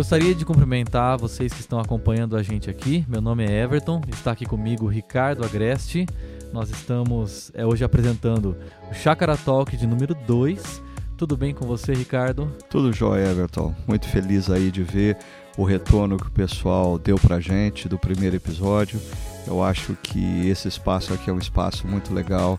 Gostaria de cumprimentar vocês que estão acompanhando a gente aqui. Meu nome é Everton, está aqui comigo Ricardo Agreste. Nós estamos é, hoje apresentando o Chácara Talk de número 2. Tudo bem com você, Ricardo? Tudo jóia, Everton. Muito feliz aí de ver o retorno que o pessoal deu pra gente do primeiro episódio. Eu acho que esse espaço aqui é um espaço muito legal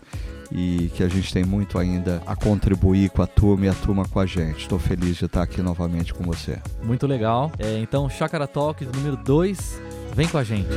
e que a gente tem muito ainda a contribuir com a turma e a turma com a gente. Estou feliz de estar aqui novamente com você. Muito legal. É, então, Chácara Talk número 2, vem com a gente.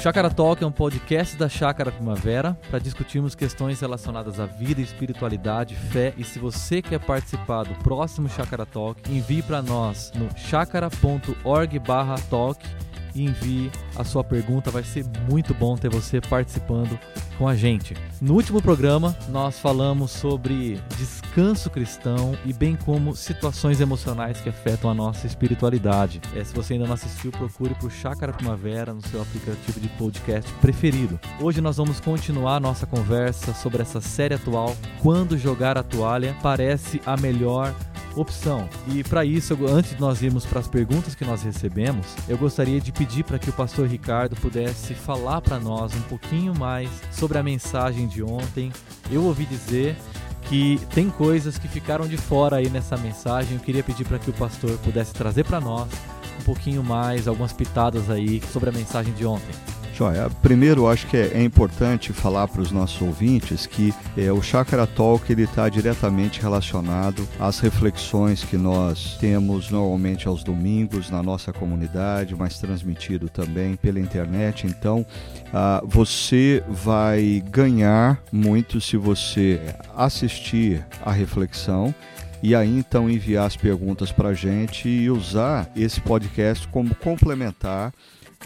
Chácara Talk é um podcast da Chácara Primavera para discutirmos questões relacionadas à vida, espiritualidade, fé. E se você quer participar do próximo Chácara Talk, envie para nós no chácara.org/talk e envie a sua pergunta. Vai ser muito bom ter você participando com a gente. No último programa, nós falamos sobre descanso cristão e bem como situações emocionais que afetam a nossa espiritualidade. É, se você ainda não assistiu, procure por Chácara Primavera no seu aplicativo de podcast preferido. Hoje nós vamos continuar nossa conversa sobre essa série atual, Quando Jogar a Toalha Parece a Melhor opção. E para isso, antes de nós irmos para as perguntas que nós recebemos, eu gostaria de pedir para que o pastor Ricardo pudesse falar para nós um pouquinho mais sobre a mensagem de ontem. Eu ouvi dizer que tem coisas que ficaram de fora aí nessa mensagem. Eu queria pedir para que o pastor pudesse trazer para nós um pouquinho mais, algumas pitadas aí sobre a mensagem de ontem. Joia, primeiro acho que é, é importante falar para os nossos ouvintes que é, o Chakra Talk está diretamente relacionado às reflexões que nós temos normalmente aos domingos na nossa comunidade, mas transmitido também pela internet. Então, ah, você vai ganhar muito se você assistir a reflexão e aí então enviar as perguntas para a gente e usar esse podcast como complementar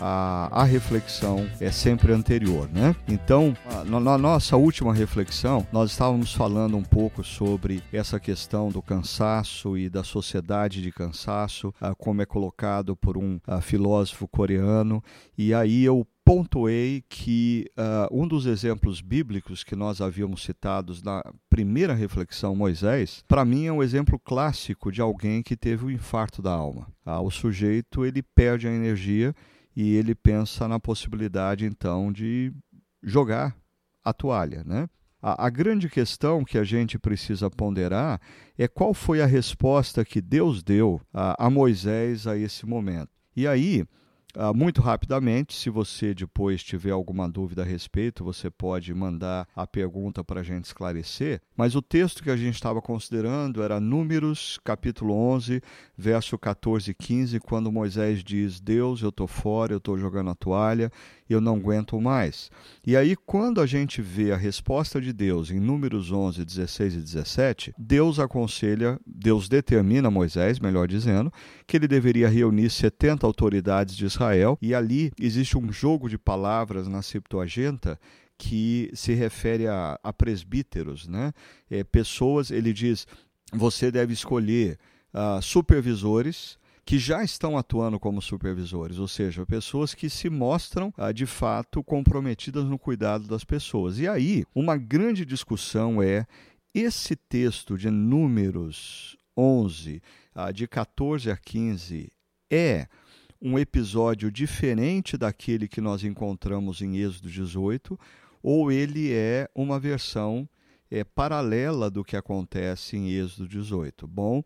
a, a reflexão é sempre anterior, né? Então, na, na nossa última reflexão, nós estávamos falando um pouco sobre essa questão do cansaço e da sociedade de cansaço, como é colocado por um filósofo coreano, e aí eu pontuei que uh, um dos exemplos bíblicos que nós havíamos citados na primeira reflexão, Moisés, para mim é um exemplo clássico de alguém que teve o um infarto da alma. Ah, o sujeito ele perde a energia e ele pensa na possibilidade então de jogar a toalha, né? A, a, grande questão que a gente precisa ponderar é qual foi a resposta que Deus deu a, a Moisés a esse momento. E aí, muito rapidamente, se você depois tiver alguma dúvida a respeito, você pode mandar a pergunta para a gente esclarecer. Mas o texto que a gente estava considerando era Números, capítulo 11, verso 14 e 15, quando Moisés diz: Deus, eu estou fora, eu estou jogando a toalha, eu não aguento mais. E aí, quando a gente vê a resposta de Deus em Números 11, 16 e 17, Deus aconselha, Deus determina Moisés, melhor dizendo, que ele deveria reunir 70 autoridades de Israel, e ali existe um jogo de palavras na Septuaginta que se refere a, a presbíteros, né? É, pessoas, ele diz, você deve escolher uh, supervisores, que já estão atuando como supervisores, ou seja, pessoas que se mostram ah, de fato comprometidas no cuidado das pessoas. E aí, uma grande discussão é esse texto de Números 11, ah, de 14 a 15, é um episódio diferente daquele que nós encontramos em Êxodo 18, ou ele é uma versão é, paralela do que acontece em Êxodo 18. Bom,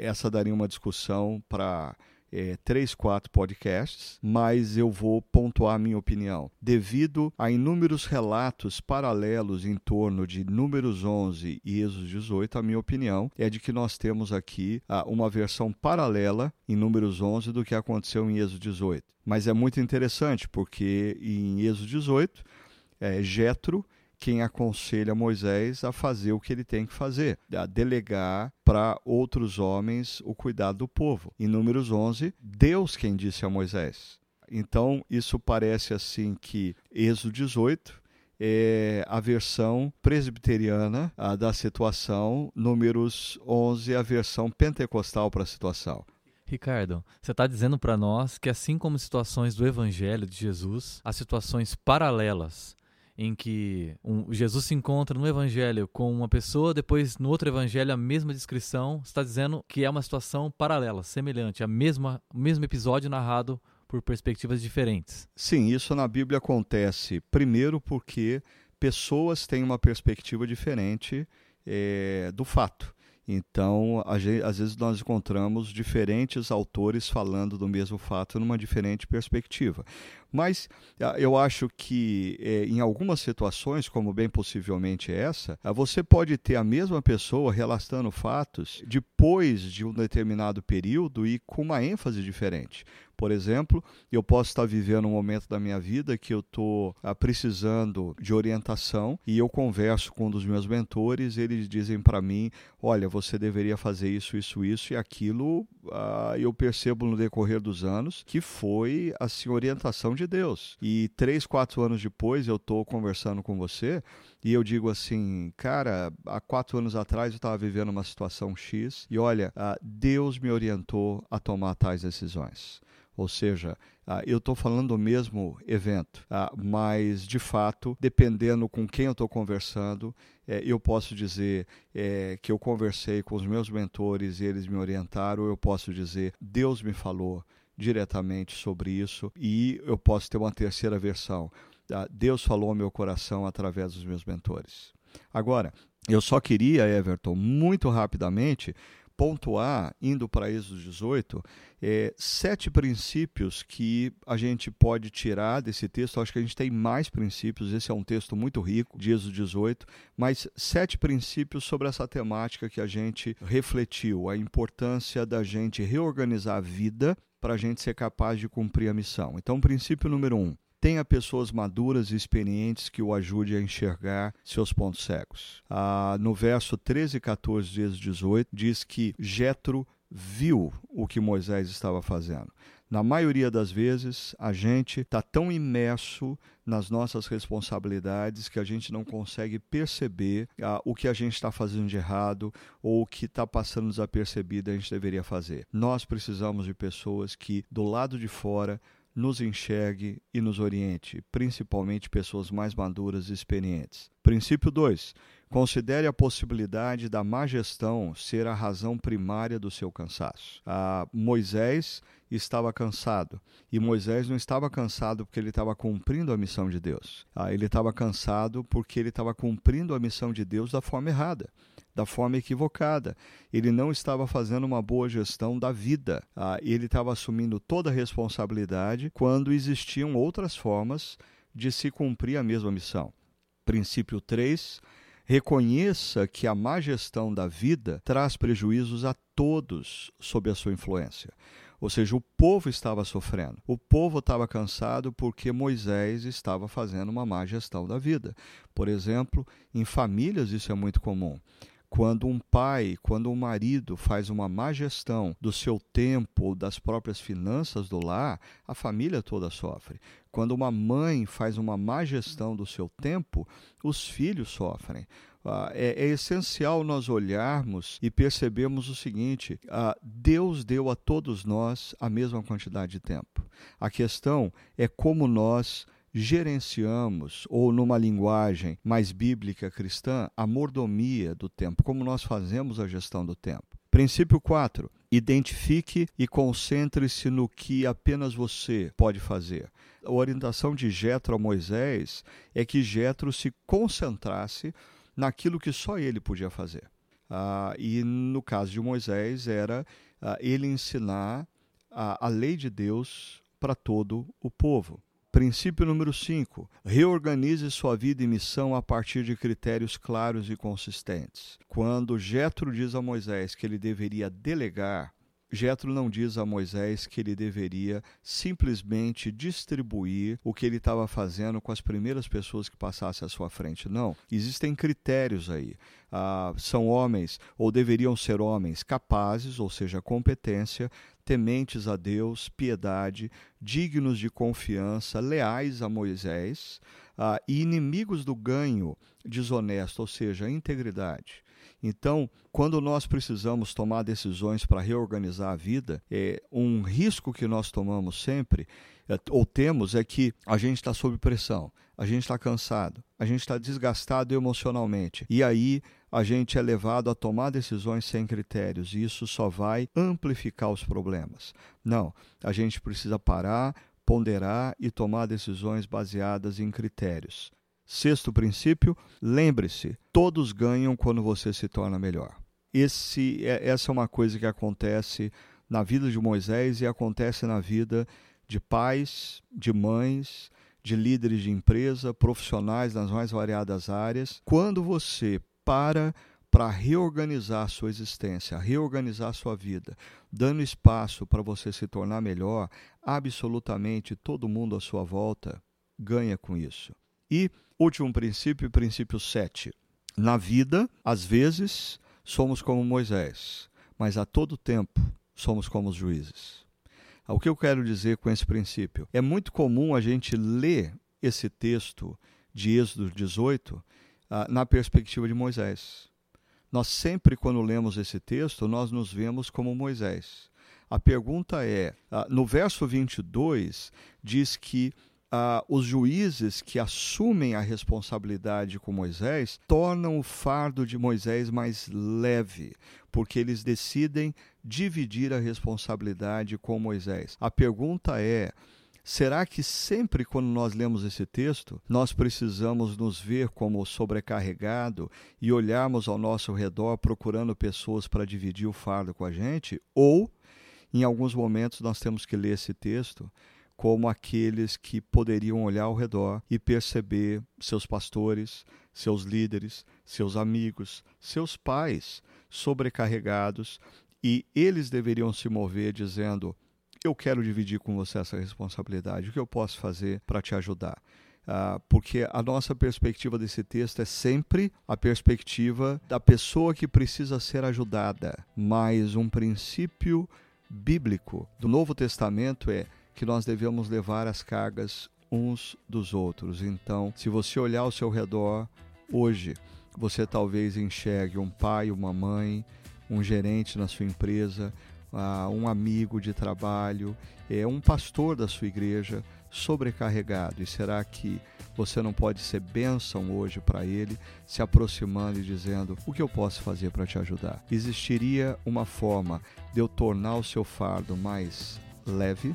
essa daria uma discussão para é, três, quatro podcasts, mas eu vou pontuar a minha opinião. Devido a inúmeros relatos paralelos em torno de Números 11 e Êxodo 18, a minha opinião é de que nós temos aqui ah, uma versão paralela em Números 11 do que aconteceu em Êxodo 18. Mas é muito interessante porque em Êxodo 18, é, Jetro quem aconselha Moisés a fazer o que ele tem que fazer, a delegar para outros homens o cuidado do povo. Em Números 11, Deus quem disse a Moisés. Então, isso parece assim que Êxodo 18 é a versão presbiteriana a, da situação, Números 11 a versão pentecostal para a situação. Ricardo, você está dizendo para nós que, assim como situações do Evangelho de Jesus, há situações paralelas em que um, Jesus se encontra no evangelho com uma pessoa, depois no outro evangelho a mesma descrição, está dizendo que é uma situação paralela, semelhante, a mesma, mesmo episódio narrado por perspectivas diferentes. Sim, isso na Bíblia acontece primeiro porque pessoas têm uma perspectiva diferente é, do fato. Então, às vezes nós encontramos diferentes autores falando do mesmo fato numa diferente perspectiva. Mas ah, eu acho que é, em algumas situações, como bem possivelmente essa, ah, você pode ter a mesma pessoa relatando fatos depois de um determinado período e com uma ênfase diferente. Por exemplo, eu posso estar vivendo um momento da minha vida que eu estou ah, precisando de orientação e eu converso com um dos meus mentores, eles dizem para mim: olha, você deveria fazer isso, isso, isso, e aquilo eu percebo no decorrer dos anos que foi assim orientação de Deus. E três, quatro anos depois eu estou conversando com você e eu digo assim, cara, há quatro anos atrás eu estava vivendo uma situação X e olha, ah, Deus me orientou a tomar tais decisões. Ou seja, ah, eu estou falando do mesmo evento, ah, mas de fato, dependendo com quem eu estou conversando, eh, eu posso dizer eh, que eu conversei com os meus mentores e eles me orientaram, ou eu posso dizer Deus me falou diretamente sobre isso, e eu posso ter uma terceira versão. Ah, Deus falou ao meu coração através dos meus mentores. Agora, eu só queria, Everton, muito rapidamente, pontuar, indo para Êxodo 18, é, sete princípios que a gente pode tirar desse texto. Acho que a gente tem mais princípios, esse é um texto muito rico, de Êxodo 18, mas sete princípios sobre essa temática que a gente refletiu, a importância da gente reorganizar a vida para a gente ser capaz de cumprir a missão. Então, princípio número um: tenha pessoas maduras e experientes que o ajude a enxergar seus pontos cegos. Ah, no verso 13 e 14 de 18, diz que Jetro viu o que Moisés estava fazendo. Na maioria das vezes, a gente está tão imerso nas nossas responsabilidades que a gente não consegue perceber ah, o que a gente está fazendo de errado ou o que está passando desapercebido a gente deveria fazer. Nós precisamos de pessoas que, do lado de fora, nos enxergue e nos oriente, principalmente pessoas mais maduras e experientes. Princípio 2. Considere a possibilidade da má gestão ser a razão primária do seu cansaço. Ah, Moisés estava cansado. E Moisés não estava cansado porque ele estava cumprindo a missão de Deus. Ah, ele estava cansado porque ele estava cumprindo a missão de Deus da forma errada da forma equivocada. Ele não estava fazendo uma boa gestão da vida. Ah, ele estava assumindo toda a responsabilidade quando existiam outras formas de se cumprir a mesma missão. Princípio 3. Reconheça que a má gestão da vida traz prejuízos a todos sob a sua influência. Ou seja, o povo estava sofrendo. O povo estava cansado porque Moisés estava fazendo uma má gestão da vida. Por exemplo, em famílias isso é muito comum. Quando um pai, quando um marido faz uma má gestão do seu tempo ou das próprias finanças do lar, a família toda sofre. Quando uma mãe faz uma má gestão do seu tempo, os filhos sofrem. Uh, é, é, essencial nós olharmos e percebermos o seguinte: uh, Deus deu a todos nós a mesma quantidade de tempo. A questão é como nós gerenciamos, ou numa linguagem mais bíblica cristã, a mordomia do tempo, como nós fazemos a gestão do tempo. Princípio 4. Identifique e concentre-se no que apenas você pode fazer. A orientação de Jetro a Moisés é que Jetro se concentrasse naquilo que só ele podia fazer. Ah, e no caso de Moisés era ah, ele ensinar a, a lei de Deus para todo o povo. Princípio número 5. Reorganize sua vida e missão a partir de critérios claros e consistentes. Quando Jetro diz a Moisés que ele deveria delegar, Jetro não diz a Moisés que ele deveria simplesmente distribuir o que ele estava fazendo com as primeiras pessoas que passassem à sua frente. Não. Existem critérios aí. Ah, são homens, ou deveriam ser homens, capazes, ou seja, competência, tementes a Deus, piedade, dignos de confiança, leais a Moisés ah, e inimigos do ganho desonesto, ou seja, a integridade. Então, quando nós precisamos tomar decisões para reorganizar a vida, é um risco que nós tomamos sempre ou temos é que a gente está sob pressão, a gente está cansado, a gente está desgastado emocionalmente e aí a gente é levado a tomar decisões sem critérios e isso só vai amplificar os problemas. Não, a gente precisa parar, ponderar e tomar decisões baseadas em critérios. Sexto princípio, lembre-se: todos ganham quando você se torna melhor. Esse, é, essa é uma coisa que acontece na vida de Moisés e acontece na vida de pais, de mães, de líderes de empresa, profissionais nas mais variadas áreas. Quando você para para reorganizar a sua existência, reorganizar a sua vida, dando espaço para você se tornar melhor, absolutamente todo mundo à sua volta ganha com isso. E último princípio, princípio 7. Na vida, às vezes, somos como Moisés, mas a todo tempo somos como os juízes. O que eu quero dizer com esse princípio? É muito comum a gente ler esse texto de Êxodo 18 ah, na perspectiva de Moisés. Nós sempre, quando lemos esse texto, nós nos vemos como Moisés. A pergunta é: ah, no verso 22, diz que os juízes que assumem a responsabilidade com Moisés tornam o fardo de Moisés mais leve, porque eles decidem dividir a responsabilidade com Moisés. A pergunta é. Será que sempre quando nós lemos esse texto, nós precisamos nos ver como sobrecarregado e olharmos ao nosso redor procurando pessoas para dividir o fardo com a gente? Ou, em alguns momentos, nós temos que ler esse texto como aqueles que poderiam olhar ao redor e perceber seus pastores, seus líderes, seus amigos, seus pais sobrecarregados e eles deveriam se mover dizendo: Eu quero dividir com você essa responsabilidade, o que eu posso fazer para te ajudar? Uh, porque a nossa perspectiva desse texto é sempre a perspectiva da pessoa que precisa ser ajudada, mas um princípio bíblico do Novo Testamento é que nós devemos levar as cargas uns dos outros. Então, se você olhar ao seu redor hoje, você talvez enxergue um pai, uma mãe, um gerente na sua empresa, uh, um amigo de trabalho, é um pastor da sua igreja sobrecarregado. E será que você não pode ser bênção hoje para ele, se aproximando e dizendo: O que eu posso fazer para te ajudar? Existiria uma forma de eu tornar o seu fardo mais leve?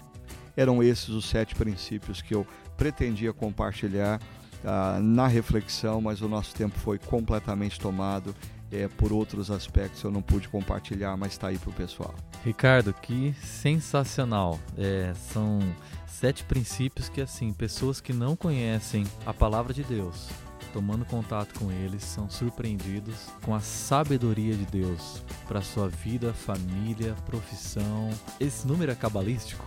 Eram esses os sete princípios que eu pretendia compartilhar uh, na reflexão, mas o nosso tempo foi completamente tomado é, por outros aspectos. Eu não pude compartilhar, mas está aí para o pessoal. Ricardo, que sensacional! É, são sete princípios que, assim, pessoas que não conhecem a palavra de Deus tomando contato com eles, são surpreendidos com a sabedoria de Deus para sua vida, família, profissão. Esse número é cabalístico?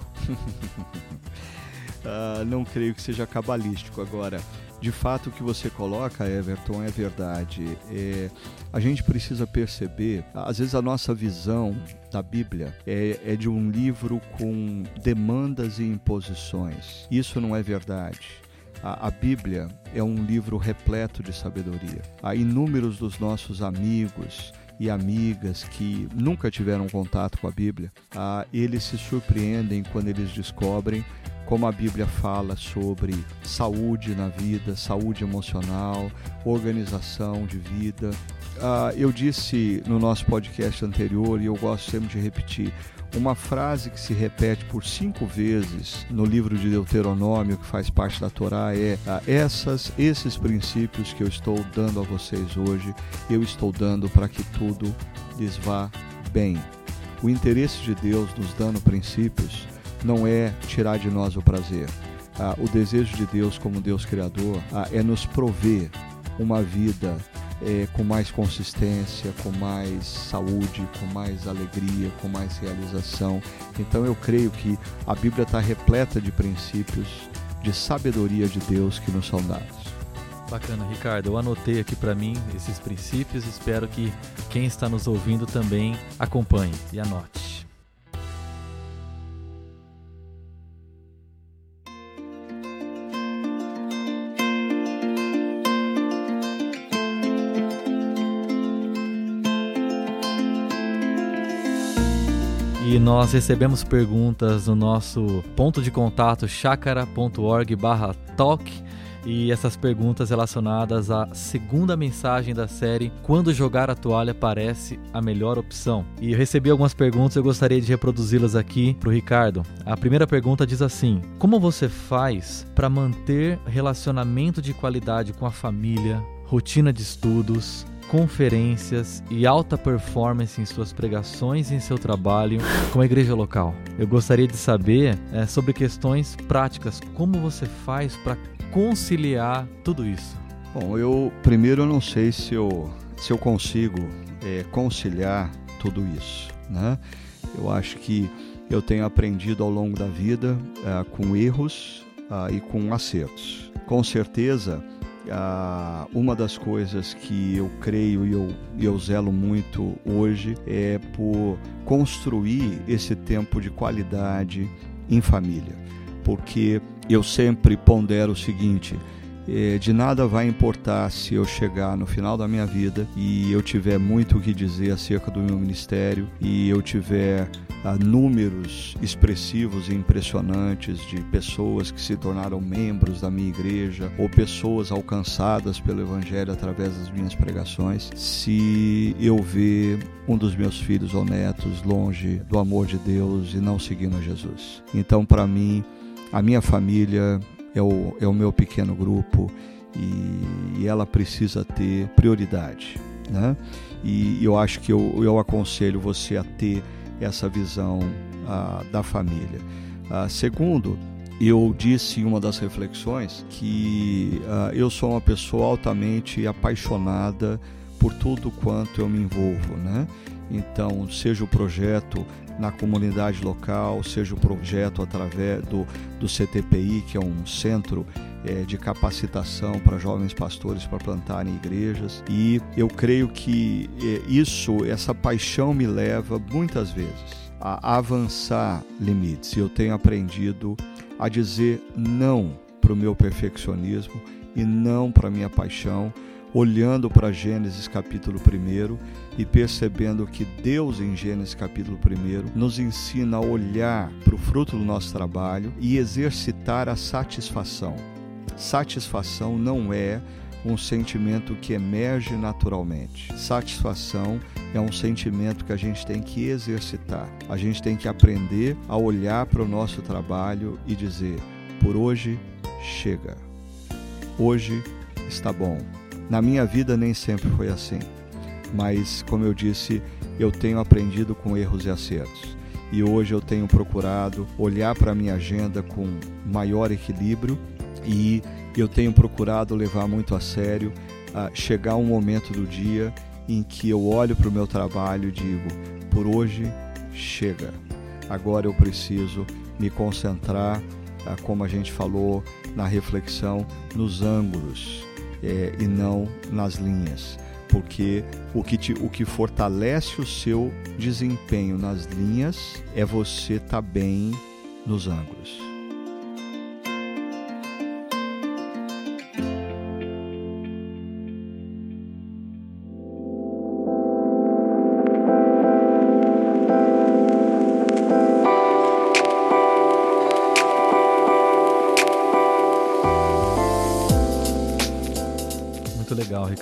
uh, não creio que seja cabalístico. Agora, de fato, o que você coloca, Everton, é verdade. É, a gente precisa perceber, às vezes a nossa visão da Bíblia é, é de um livro com demandas e imposições. Isso não é verdade. A, a, Bíblia é um livro repleto de sabedoria. Há inúmeros dos nossos amigos e amigas que nunca tiveram contato com a Bíblia, ah, eles se surpreendem quando eles descobrem como a Bíblia fala sobre saúde na vida, saúde emocional, organização de vida. Ah, eu disse no nosso podcast anterior, e eu gosto sempre de repetir, uma frase que se repete por cinco vezes no livro de Deuteronômio, que faz parte da Torá, é ah, essas, esses princípios que eu estou dando a vocês hoje, eu estou dando para que tudo lhes vá bem. O interesse de Deus nos dando princípios não é tirar de nós o prazer. Ah, o desejo de Deus, como Deus Criador, ah, é nos prover uma vida é, com mais consistência, com mais saúde, com mais alegria, com mais realização. Então eu creio que a Bíblia está repleta de princípios de sabedoria de Deus que nos são dados. Bacana, Ricardo. Eu anotei aqui para mim esses princípios. Espero que quem está nos ouvindo também acompanhe e anote. Nós recebemos perguntas no nosso ponto de contato chacara.org/talk e essas perguntas relacionadas à segunda mensagem da série Quando jogar a toalha parece a melhor opção. E eu recebi algumas perguntas, eu gostaria de reproduzi-las aqui para o Ricardo. A primeira pergunta diz assim: Como você faz para manter relacionamento de qualidade com a família, rotina de estudos, conferências e alta performance em suas pregações e em seu trabalho com a igreja local. Eu gostaria de saber é, sobre questões práticas, como você faz para conciliar tudo isso? Bom, eu primeiro não sei se eu, se eu consigo é, conciliar tudo isso, né? Eu acho que eu tenho aprendido ao longo da vida é, com erros é, e com acertos. Com certeza, uma das coisas que eu creio e eu, eu zelo muito hoje é por construir esse tempo de qualidade em família, porque eu sempre pondero o seguinte: de nada vai importar se eu chegar no final da minha vida e eu tiver muito o que dizer acerca do meu ministério e eu tiver ah, números expressivos e impressionantes de pessoas que se tornaram membros da minha igreja ou pessoas alcançadas pelo Evangelho através das minhas pregações, se eu ver um dos meus filhos ou netos longe do amor de Deus e não seguindo a Jesus. Então, para mim, a minha família é o, é o meu pequeno grupo e, e ela precisa ter prioridade. Né? E eu acho que eu, eu aconselho você a ter essa visão uh, da família. Uh, segundo, eu disse em uma das reflexões que uh, eu sou uma pessoa altamente apaixonada por tudo quanto eu me envolvo, né? Então, seja o projeto na comunidade local, seja o projeto através do, do CTPI, que é um centro é, de capacitação para jovens pastores para plantarem igrejas. E eu creio que é, isso, essa paixão me leva muitas vezes a avançar limites. Eu tenho aprendido a dizer não para o meu perfeccionismo e não para minha paixão olhando para Gênesis capítulo 1 e percebendo que Deus, em Gênesis capítulo 1, nos ensina a olhar para o fruto do nosso trabalho e exercitar a satisfação. Satisfação não é um sentimento que emerge naturalmente. Satisfação é um sentimento que a gente tem que exercitar. A gente tem que aprender a olhar para o nosso trabalho e dizer: por hoje chega. Hoje está bom na minha vida nem sempre foi assim, mas como eu disse, eu tenho aprendido com erros e acertos. E hoje eu tenho procurado olhar para a minha agenda com maior equilíbrio e eu tenho procurado levar muito a sério a chegar um momento do dia em que eu olho para o meu trabalho e digo: por hoje chega. Agora eu preciso me concentrar, como a gente falou na reflexão, nos ângulos é, e não nas linhas. Porque o que, te, o que fortalece o seu desempenho nas linhas é você estar tá bem nos ângulos.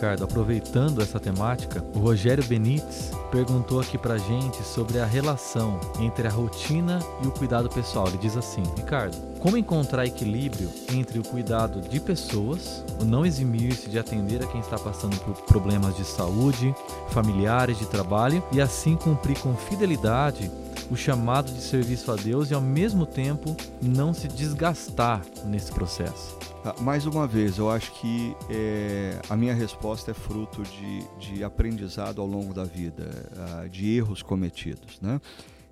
Ricardo, aproveitando essa temática, o Rogério Benites perguntou aqui pra gente sobre a relação entre a rotina e o cuidado pessoal. Ele diz assim: Ricardo, como encontrar equilíbrio entre o cuidado de pessoas, o não eximir-se de atender a quem está passando por problemas de saúde, familiares, de trabalho e assim cumprir com fidelidade o chamado de serviço a Deus e ao mesmo tempo não se desgastar nesse processo? Ah, mais uma vez, eu acho que é, a minha resposta é fruto de, de aprendizado ao longo da vida, uh, de erros cometidos. Né?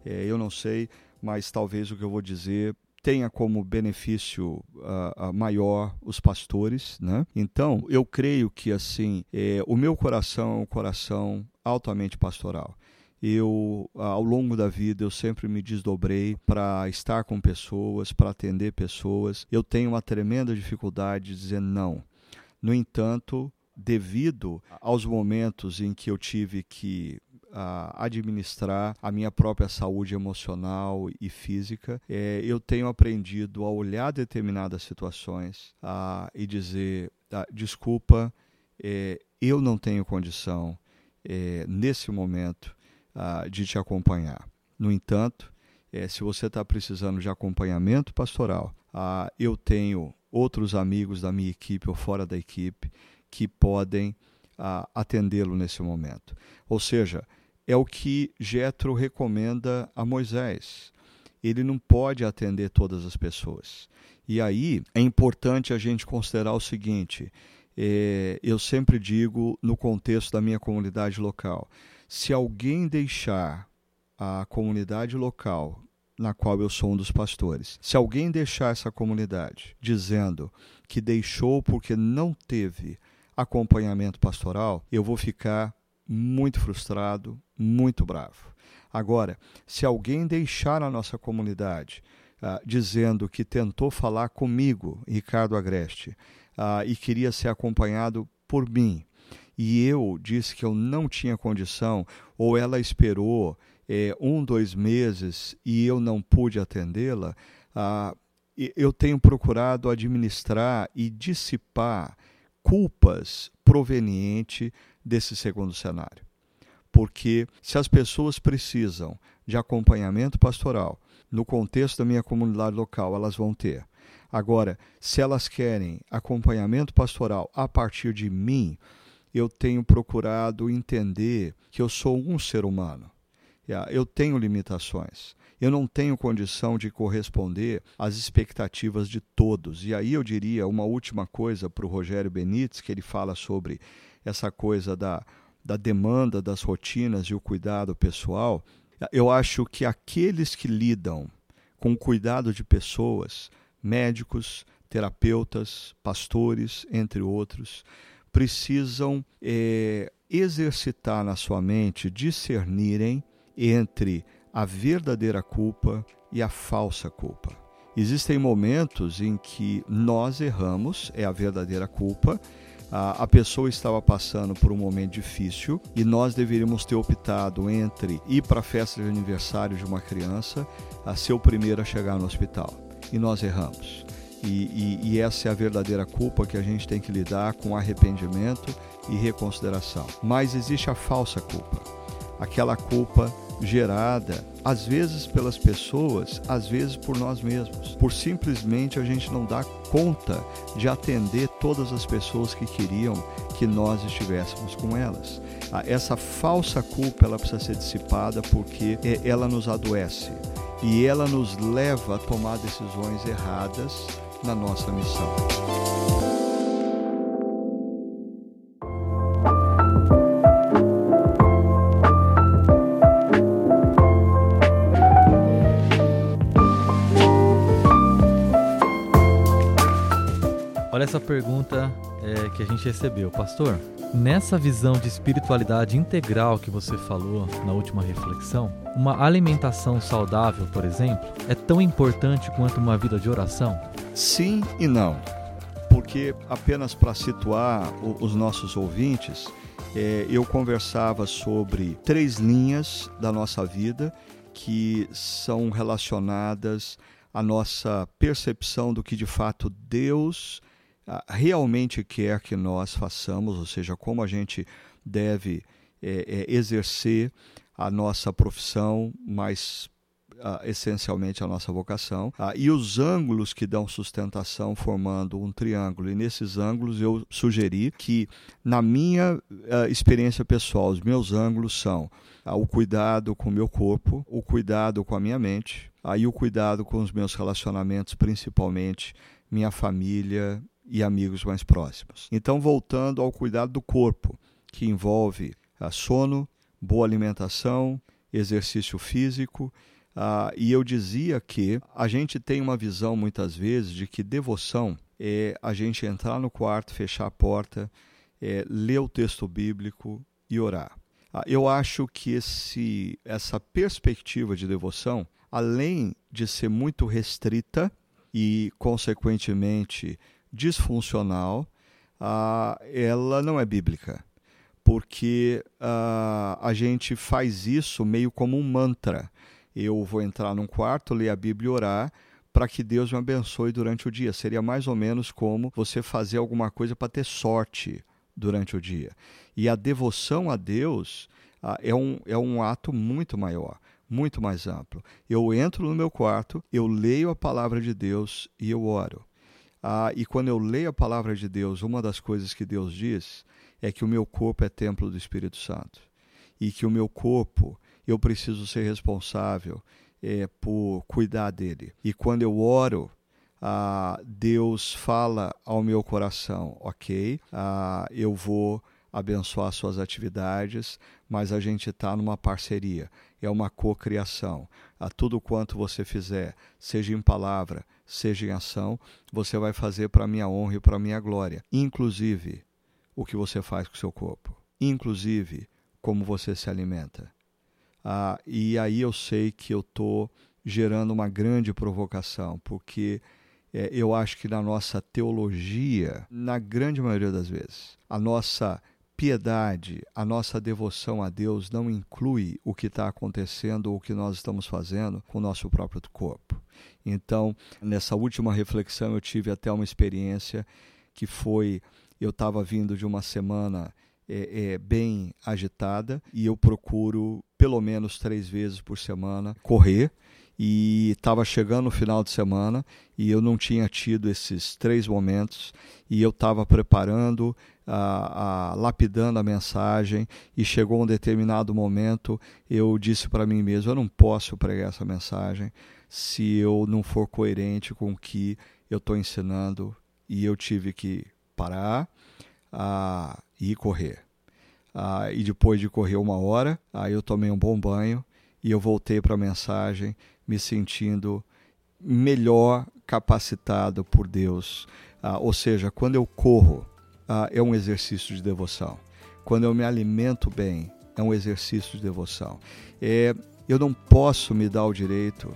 É, eu não sei, mas talvez o que eu vou dizer tenha como benefício uh, maior os pastores, né? Então, eu creio que assim, é, o meu coração é um coração altamente pastoral eu ao longo da vida eu sempre me desdobrei para estar com pessoas, para atender pessoas. Eu tenho uma tremenda dificuldade de dizer não. No entanto, devido aos momentos em que eu tive que administrar a minha própria saúde emocional e física. É, eu tenho aprendido a olhar determinadas situações e dizer: desculpa, é, eu não tenho condição é, nesse momento ah, de te acompanhar. No entanto, é, se você está precisando de acompanhamento pastoral, ah, eu tenho outros amigos da minha equipe ou fora da equipe que podem ah, atendê-lo nesse momento. Ou seja, é o que Jetro recomenda a Moisés. Ele não pode atender todas as pessoas. E aí é importante a gente considerar o seguinte: é, eu sempre digo no contexto da minha comunidade local, se alguém deixar a comunidade local na qual eu sou um dos pastores. Se alguém deixar essa comunidade dizendo que deixou porque não teve acompanhamento pastoral, eu vou ficar muito frustrado, muito bravo. Agora, se alguém deixar a nossa comunidade ah, dizendo que tentou falar comigo, Ricardo Agreste, ah, e queria ser acompanhado por mim, e eu disse que eu não tinha condição, ou ela esperou é, um, dois meses e eu não pude atendê-la, ah, eu tenho procurado administrar e dissipar culpas provenientes desse segundo cenário. Porque se as pessoas precisam de acompanhamento pastoral, no contexto da minha comunidade local, elas vão ter. Agora, se elas querem acompanhamento pastoral a partir de mim, eu tenho procurado entender que eu sou um ser humano eu tenho limitações. Eu não tenho condição de corresponder às expectativas de todos. E aí eu diria uma última coisa para o Rogério Benites, que ele fala sobre essa coisa da, da demanda das rotinas e o cuidado pessoal. Eu acho que aqueles que lidam com o cuidado de pessoas, médicos, terapeutas, pastores, entre outros, precisam é, exercitar na sua mente, discernirem entre a verdadeira culpa e a falsa culpa. Existem momentos em que nós erramos, é a verdadeira culpa. A, pessoa estava passando por um momento difícil e nós deveríamos ter optado entre ir para a festa de aniversário de uma criança a ser o primeiro a chegar no hospital. E nós erramos. E, e, e, essa é a verdadeira culpa que a gente tem que lidar com arrependimento e reconsideração. Mas existe a falsa culpa, aquela culpa gerada às vezes pelas pessoas, às vezes por nós mesmos, por simplesmente a gente não dar conta de atender todas as pessoas que queriam que nós estivéssemos com elas. Ah, essa falsa culpa ela precisa ser dissipada porque é, ela nos adoece e ela nos leva a tomar decisões erradas na nossa missão. Olha essa pergunta é, que a gente recebeu. Pastor, nessa visão de espiritualidade integral que você falou na última reflexão, uma alimentação saudável, por exemplo, é tão importante quanto uma vida de oração? Sim e não. Porque, apenas para situar os nossos ouvintes, é, eu conversava sobre três linhas da nossa vida que são relacionadas à nossa percepção do que de fato Deus realmente quer que nós façamos, ou seja, como a gente deve é, é, exercer a nossa profissão, mas Uh, essencialmente a nossa vocação, uh, e os ângulos que dão sustentação formando um triângulo. E nesses ângulos eu sugeri que, na minha uh, experiência pessoal, os meus ângulos são o cuidado com o meu corpo, o cuidado com a minha mente, aí o cuidado com os meus relacionamentos, principalmente minha família e amigos mais próximos. Então, voltando ao cuidado do corpo, que envolve a sono, boa alimentação, exercício físico. Uh, e eu dizia que a gente tem uma visão muitas vezes de que devoção é a gente entrar no quarto, fechar a porta, é, ler o texto bíblico e orar. Uh, eu acho que esse, essa perspectiva de devoção, além de ser muito restrita e, consequentemente, disfuncional, ah, ela não é bíblica. porque a gente faz isso meio como um mantra. Eu vou entrar num quarto, ler a Bíblia e orar para que Deus me abençoe durante o dia. Seria mais ou menos como você fazer alguma coisa para ter sorte durante o dia. E a devoção a Deus uh, é, um, é um ato muito maior muito mais amplo. Eu entro no meu quarto, eu leio a palavra de Deus e eu oro. Ah, e quando eu leio a palavra de Deus, uma das coisas que Deus diz é que o meu corpo é templo do Espírito Santo. E que o meu corpo, eu preciso ser responsável é, por cuidar dele. E quando eu oro, ah, Deus fala ao meu coração, ok, ah, eu vou abençoar suas atividades, mas a gente está numa parceria, é uma cocriação. A tudo quanto você fizer, seja em palavra, seja em ação, você vai fazer para minha honra e para minha glória, inclusive o que você faz com o seu corpo, inclusive como você se alimenta. Ah, e aí eu sei que eu estou gerando uma grande provocação, porque é, eu acho que na nossa teologia, na grande maioria das vezes, a nossa piedade, a nossa devoção a Deus não inclui o que está acontecendo ou o que nós estamos fazendo com o nosso próprio corpo. Então, nessa última reflexão, eu tive até uma experiência que foi: eu estava vindo de uma semana é, é, bem agitada e eu procuro pelo menos três vezes por semana correr. E estava chegando o final de semana e eu não tinha tido esses três momentos e eu estava preparando, a, a, lapidando a mensagem e chegou um determinado momento eu disse para mim mesmo eu não posso pregar essa mensagem se eu não for coerente com o que eu estou ensinando. E eu tive que parar a, e correr. e depois de correr uma hora, aí eu tomei um bom banho e eu voltei para a mensagem me sentindo melhor capacitado por Deus. Ah, ou seja, quando eu corro, ah, é um exercício de devoção. Quando eu me alimento bem, é um exercício de devoção. É, eu não posso me dar o direito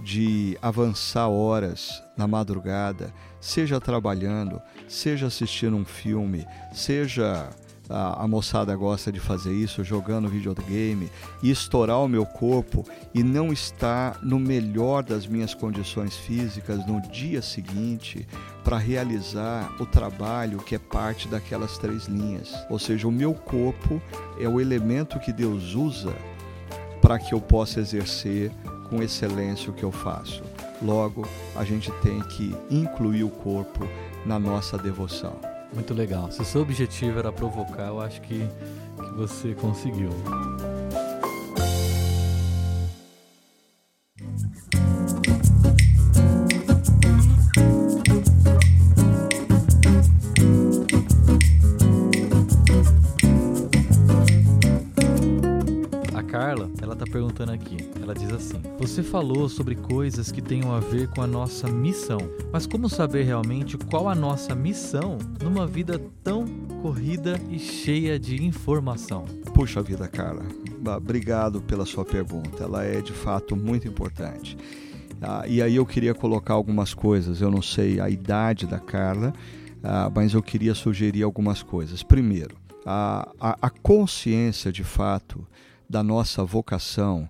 de avançar horas na madrugada, seja trabalhando, seja assistindo um filme, seja a, moçada gosta de fazer isso, jogando videogame, e estourar o meu corpo e não estar no melhor das minhas condições físicas no dia seguinte para realizar o trabalho que é parte daquelas três linhas. Ou seja, o meu corpo é o elemento que Deus usa para que eu possa exercer com excelência o que eu faço. Logo, a gente tem que incluir o corpo na nossa devoção. Muito legal. Se o seu objetivo era provocar, eu acho que, que você conseguiu. Perguntando aqui. Ela diz assim: Você falou sobre coisas que tenham a ver com a nossa missão, mas como saber realmente qual a nossa missão numa vida tão corrida e cheia de informação? Puxa vida, cara. Obrigado pela sua pergunta. Ela é de fato muito importante. Ah, e aí eu queria colocar algumas coisas. Eu não sei a idade da Carla, ah, mas eu queria sugerir algumas coisas. Primeiro, a, a, a consciência de fato da nossa vocação,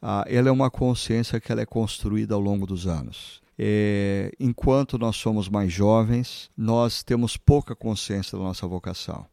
ah, ela é uma consciência que ela é construída ao longo dos anos. É, enquanto nós somos mais jovens, nós temos pouca consciência da nossa vocação.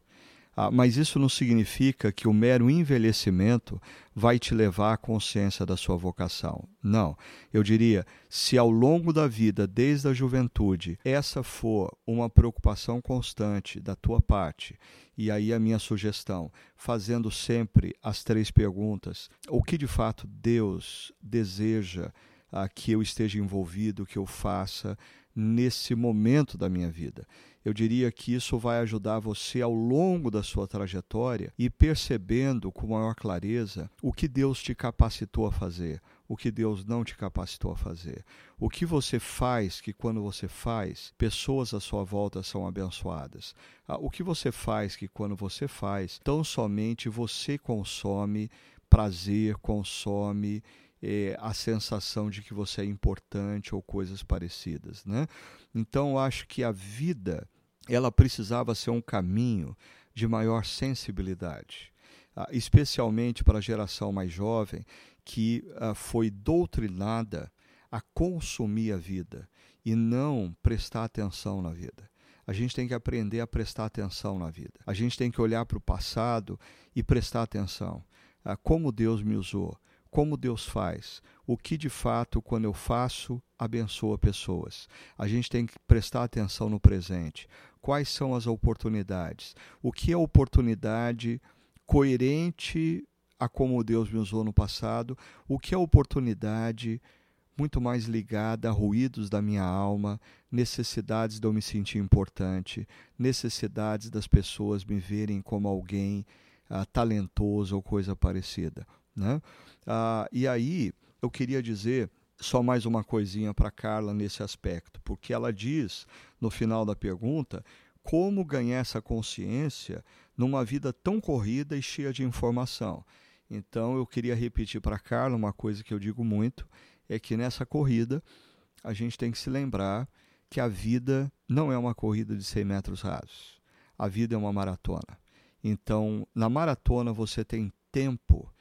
Ah, mas isso não significa que o mero envelhecimento vai te levar à consciência da sua vocação. Não. Eu diria, se ao longo da vida, desde a juventude, essa for uma preocupação constante da tua parte, e aí a minha sugestão, fazendo sempre as três perguntas: o que de fato Deus deseja ah, que eu esteja envolvido, que eu faça nesse momento da minha vida? Eu diria que isso vai ajudar você ao longo da sua trajetória e percebendo com maior clareza o que Deus te capacitou a fazer, o que Deus não te capacitou a fazer. O que você faz que quando você faz, pessoas à sua volta são abençoadas. Ah, o que você faz que quando você faz, tão somente você consome prazer, consome é, a sensação de que você é importante ou coisas parecidas. Né? Então, eu acho que a vida ela precisava ser um caminho de maior sensibilidade, ah, especialmente para a geração mais jovem que ah, foi doutrinada a consumir a vida e não prestar atenção na vida. A gente tem que aprender a prestar atenção na vida. A gente tem que olhar para o passado e prestar atenção. a como Deus me usou, como Deus faz, o que de fato, quando eu faço, abençoa pessoas. A gente tem que prestar atenção no presente. Quais são as oportunidades? O que é oportunidade coerente a como Deus me usou no passado? O que é oportunidade muito mais ligada a ruídos da minha alma, necessidades de eu me sentir importante, necessidades das pessoas me verem como alguém ah, talentoso ou coisa parecida. Né? Ah, e aí eu queria dizer só mais uma coisinha para Carla nesse aspecto, porque ela diz no final da pergunta como ganhar essa consciência numa vida tão corrida e cheia de informação. Então eu queria repetir para Carla uma coisa que eu digo muito, é que nessa corrida a gente tem que se lembrar que a vida não é uma corrida de 100 metros rasos. A vida é uma maratona. Então, na maratona você tem tempo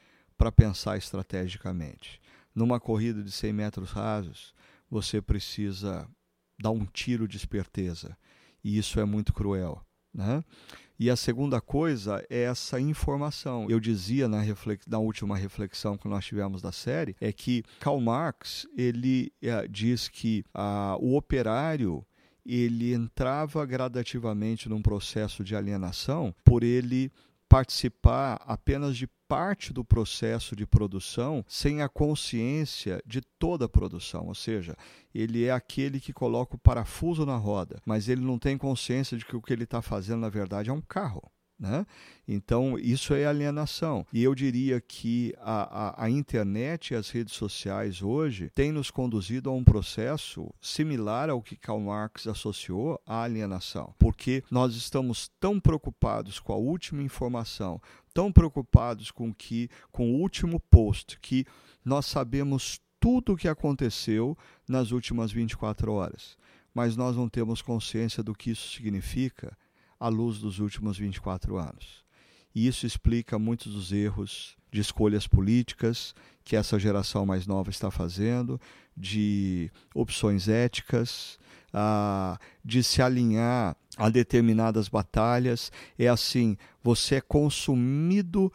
para pensar estrategicamente. Numa corrida de 100 metros rasos, você precisa dar um tiro de esperteza. E isso é muito cruel. Né? E a segunda coisa é essa informação. Eu dizia na, reflex... na última reflexão que nós tivemos da série é que Karl Marx ele é, diz que ah, o operário ele entrava gradativamente num processo de alienação por ele participar apenas de parte do processo de produção sem a consciência de toda a produção, ou seja, ele é aquele que coloca o parafuso na roda, mas ele não tem consciência de que o que ele está fazendo na verdade é um carro. Né? Então, isso é alienação. E eu diria que a, a, a, internet e as redes sociais hoje têm nos conduzido a um processo similar ao que Karl Marx associou à alienação. Porque nós estamos tão preocupados com a última informação, tão preocupados com, que, com o último post, que nós sabemos tudo o que aconteceu nas últimas 24 horas. Mas nós não temos consciência do que isso significa à luz dos últimos 24 anos. E isso explica muitos dos erros de escolhas políticas que essa geração mais nova está fazendo, de opções éticas, de se alinhar a determinadas batalhas. É assim: você é consumido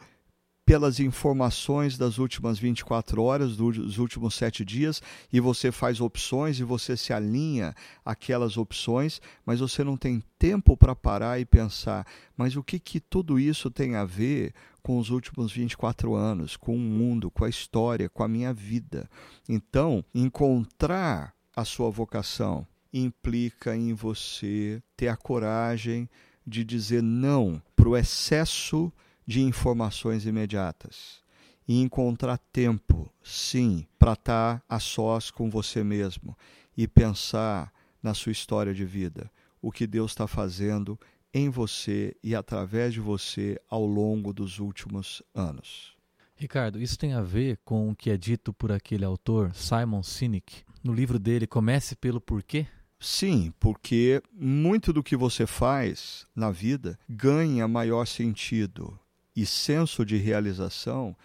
pelas informações das últimas 24 horas, dos últimos sete dias, e você faz opções e você se alinha àquelas opções, mas você não tem tempo para parar e pensar, mas o que, que tudo isso tem a ver com os últimos 24 anos, com o mundo, com a história, com a minha vida? Então, encontrar a sua vocação implica em você ter a coragem de dizer não para o excesso de informações imediatas e encontrar tempo, sim, para estar a sós com você mesmo e pensar na sua história de vida, o que Deus está fazendo em você e através de você ao longo dos últimos anos. Ricardo, isso tem a ver com o que é dito por aquele autor, Simon Sinek, no livro dele Comece pelo Porquê? Sim, porque muito do que você faz na vida ganha maior sentido e senso de realização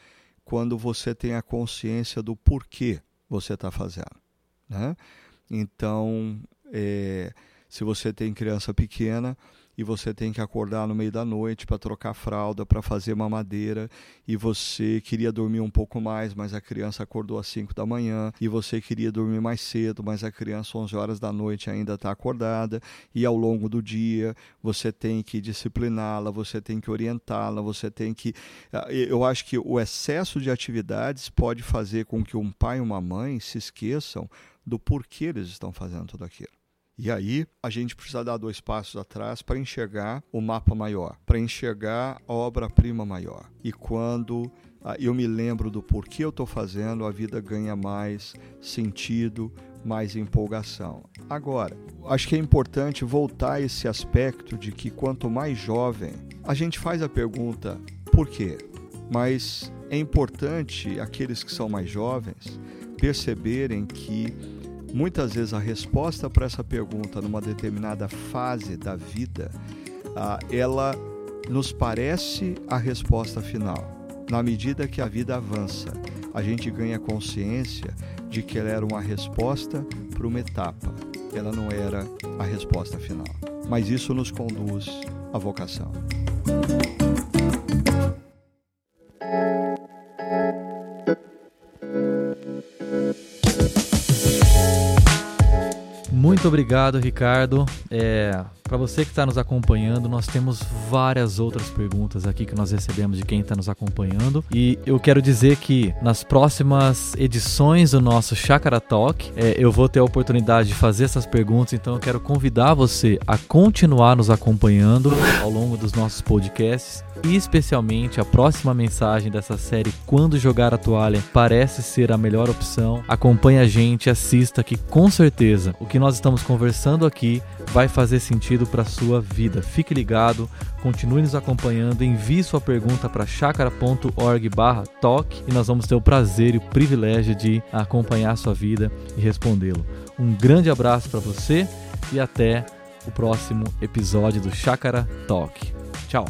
quando você tem a consciência do porquê você está fazendo. Né? Então, é, se você tem criança pequena, e você tem que acordar no meio da noite para trocar fralda, para fazer mamadeira, e você queria dormir um pouco mais, mas a criança acordou às 5 da manhã, e você queria dormir mais cedo, mas a criança 11 horas da noite ainda está acordada, e ao longo do dia você tem que discipliná-la, você tem que orientá-la, você tem que. Ah, eu acho que o excesso de atividades pode fazer com que um pai e uma mãe se esqueçam do porquê eles estão fazendo tudo aquilo. E aí a gente precisa dar dois passos atrás para enxergar o mapa maior, para enxergar a obra-prima maior. E quando ah, eu me lembro do porquê eu estou fazendo, a vida ganha mais sentido, mais empolgação. Agora, acho que é importante voltar a esse aspecto de que quanto mais jovem, a gente faz a pergunta por quê? Mas é importante aqueles que são mais jovens perceberem que Muitas vezes a resposta para essa pergunta numa determinada fase da vida, ah, ela nos parece a resposta final. Na medida que a vida avança, a gente ganha consciência de que ela era uma resposta para uma etapa, ela não era a resposta final. Mas isso nos conduz à vocação. Muito obrigado, Ricardo. É, para você que está nos acompanhando, nós temos várias outras perguntas aqui que nós recebemos de quem está nos acompanhando. E eu quero dizer que nas próximas edições do nosso Chakra Talk, é, eu vou ter a oportunidade de fazer essas perguntas. Então eu quero convidar você a continuar nos acompanhando ao longo dos nossos podcasts. E especialmente a próxima mensagem dessa série Quando Jogar a Toalha parece ser a melhor opção. Acompanhe a gente, assista que com certeza o que nós estamos conversando aqui vai fazer sentido para sua vida. Fique ligado, continue nos acompanhando, envie sua pergunta para chacara.org/toque e nós vamos ter o prazer e o privilégio de acompanhar sua vida e respondê-lo. Um grande abraço para você e até o próximo episódio do Chácara Talk. Tchau.